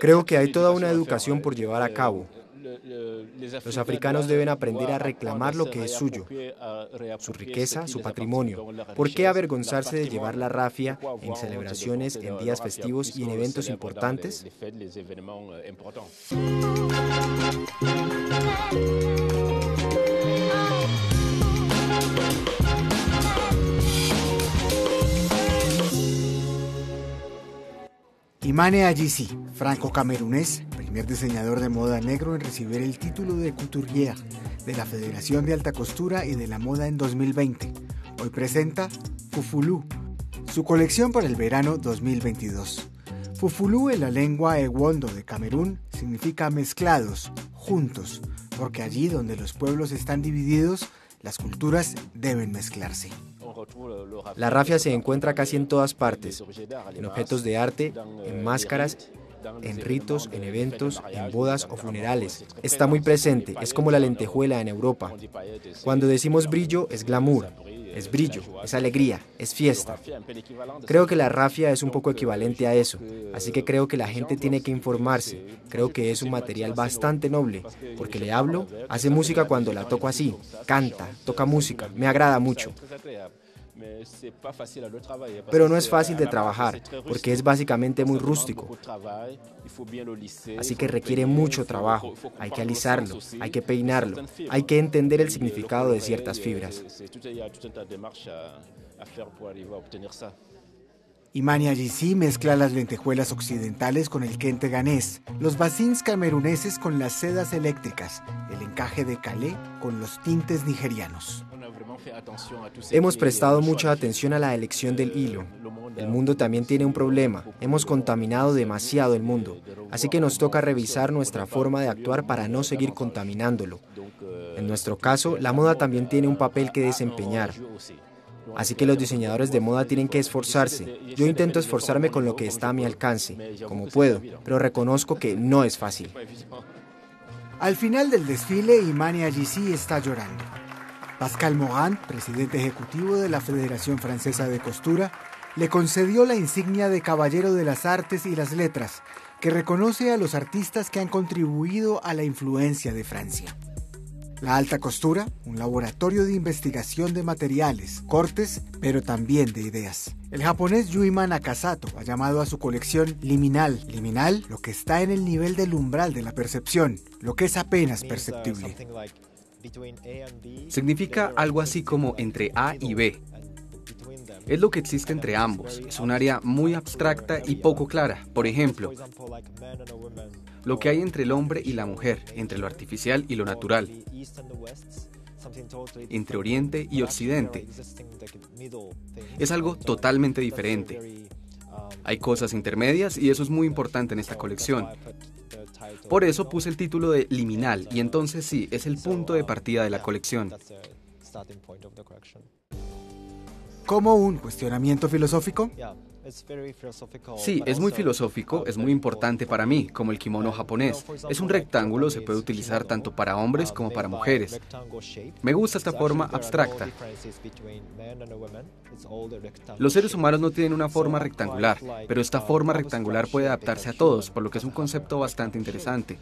Creo que hay toda una educación por llevar a cabo. Los africanos deben aprender a reclamar lo que es suyo, su riqueza, su patrimonio. ¿Por qué avergonzarse de llevar la rafia en celebraciones, en días festivos y en eventos importantes? Imane Ayisi, franco-camerunés, primer diseñador de moda negro en recibir el título de couturier de la Federación de Alta Costura y de la Moda en 2020. Hoy presenta Fufulú, su colección para el verano 2022. Fufulú en la lengua ewondo de Camerún significa mezclados, juntos, porque allí donde los pueblos están divididos, las culturas deben mezclarse. La rafia se encuentra casi en todas partes, en objetos de arte, en máscaras, en ritos, en eventos, en bodas o funerales. Está muy presente, es como la lentejuela en Europa. Cuando decimos brillo, es glamour, es brillo, es alegría, es fiesta. Creo que la rafia es un poco equivalente a eso, así que creo que la gente tiene que informarse. Creo que es un material bastante noble, porque le hablo, hace música cuando la toco así, canta, toca música, me agrada mucho. Pero no es fácil de trabajar porque es básicamente muy rústico. Así que requiere mucho trabajo. Hay que alisarlo, hay que peinarlo, hay que entender el significado de ciertas fibras. Imani Ayisi mezcla las lentejuelas occidentales con el kente ganés, los basins cameruneses con las sedas eléctricas, el encaje de calé con los tintes nigerianos. Hemos prestado mucha atención a la elección del hilo. El mundo también tiene un problema. Hemos contaminado demasiado el mundo. Así que nos toca revisar nuestra forma de actuar para no seguir contaminándolo. En nuestro caso, la moda también tiene un papel que desempeñar. Así que los diseñadores de moda tienen que esforzarse. Yo intento esforzarme con lo que está a mi alcance, como puedo, pero reconozco que no es fácil. Al final del desfile, Imani Ayisi está llorando. Pascal Morand, presidente ejecutivo de la Federación Francesa de Costura, le concedió la insignia de Caballero de las Artes y las Letras, que reconoce a los artistas que han contribuido a la influencia de Francia. La alta costura, un laboratorio de investigación de materiales, cortes, pero también de ideas. El japonés Yuima Nakasato ha llamado a su colección liminal. Liminal, lo que está en el nivel del umbral de la percepción, lo que es apenas perceptible. Significa algo así como entre A y B. Es lo que existe entre ambos. Es un área muy abstracta y poco clara. Por ejemplo, lo que hay entre el hombre y la mujer, entre lo artificial y lo natural, entre Oriente y Occidente. Es algo totalmente diferente. Hay cosas intermedias y eso es muy importante en esta colección. Por eso puse el título de Liminal y entonces sí, es el punto de partida de la colección. ¿Como un cuestionamiento filosófico? Sí, es muy filosófico, es muy importante para mí, como el kimono japonés. Es un rectángulo, se puede utilizar tanto para hombres como para mujeres. Me gusta esta forma abstracta. Los seres humanos no tienen una forma rectangular, pero esta forma rectangular puede adaptarse a todos, por lo que es un concepto bastante interesante.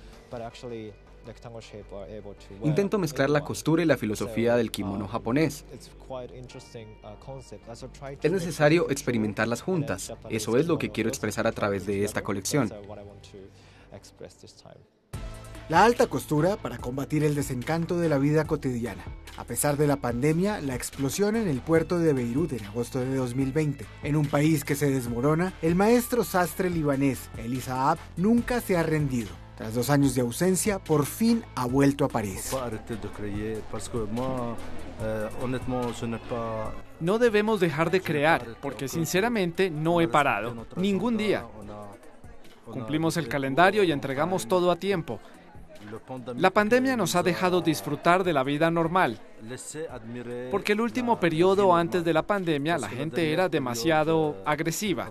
Intento mezclar la costura y la filosofía del kimono japonés. Es necesario experimentarlas juntas. Eso es lo que quiero expresar a través de esta colección. La alta costura para combatir el desencanto de la vida cotidiana. A pesar de la pandemia, la explosión en el puerto de Beirut en agosto de 2020, en un país que se desmorona, el maestro sastre libanés Elisa Ab nunca se ha rendido. Tras dos años de ausencia, por fin ha vuelto a París. No debemos dejar de crear, porque sinceramente no he parado, ningún día. Cumplimos el calendario y entregamos todo a tiempo. La pandemia nos ha dejado disfrutar de la vida normal, porque el último periodo antes de la pandemia la gente era demasiado agresiva.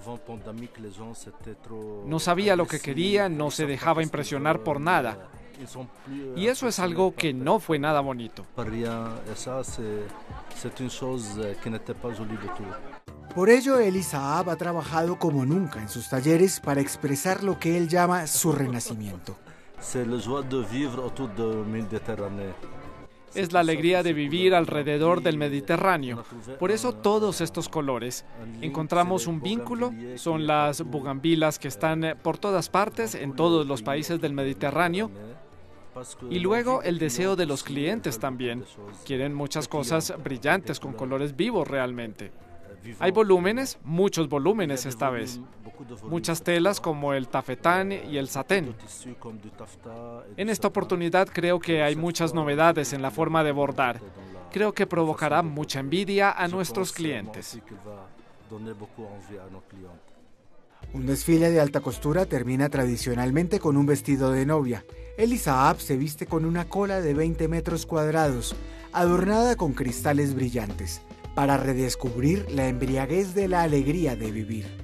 No sabía lo que quería, no se dejaba impresionar por nada. Y eso es algo que no fue nada bonito. Por ello, El Saab ha trabajado como nunca en sus talleres para expresar lo que él llama su renacimiento. Es la alegría de vivir alrededor del Mediterráneo. Por eso todos estos colores. Encontramos un vínculo, son las bugambilas que están por todas partes, en todos los países del Mediterráneo. Y luego el deseo de los clientes también. Quieren muchas cosas brillantes, con colores vivos realmente. Hay volúmenes, muchos volúmenes esta vez. Muchas telas como el tafetán y el satén. En esta oportunidad creo que hay muchas novedades en la forma de bordar. Creo que provocará mucha envidia a nuestros clientes. Un desfile de alta costura termina tradicionalmente con un vestido de novia. El Isaab se viste con una cola de 20 metros cuadrados, adornada con cristales brillantes para redescubrir la embriaguez de la alegría de vivir.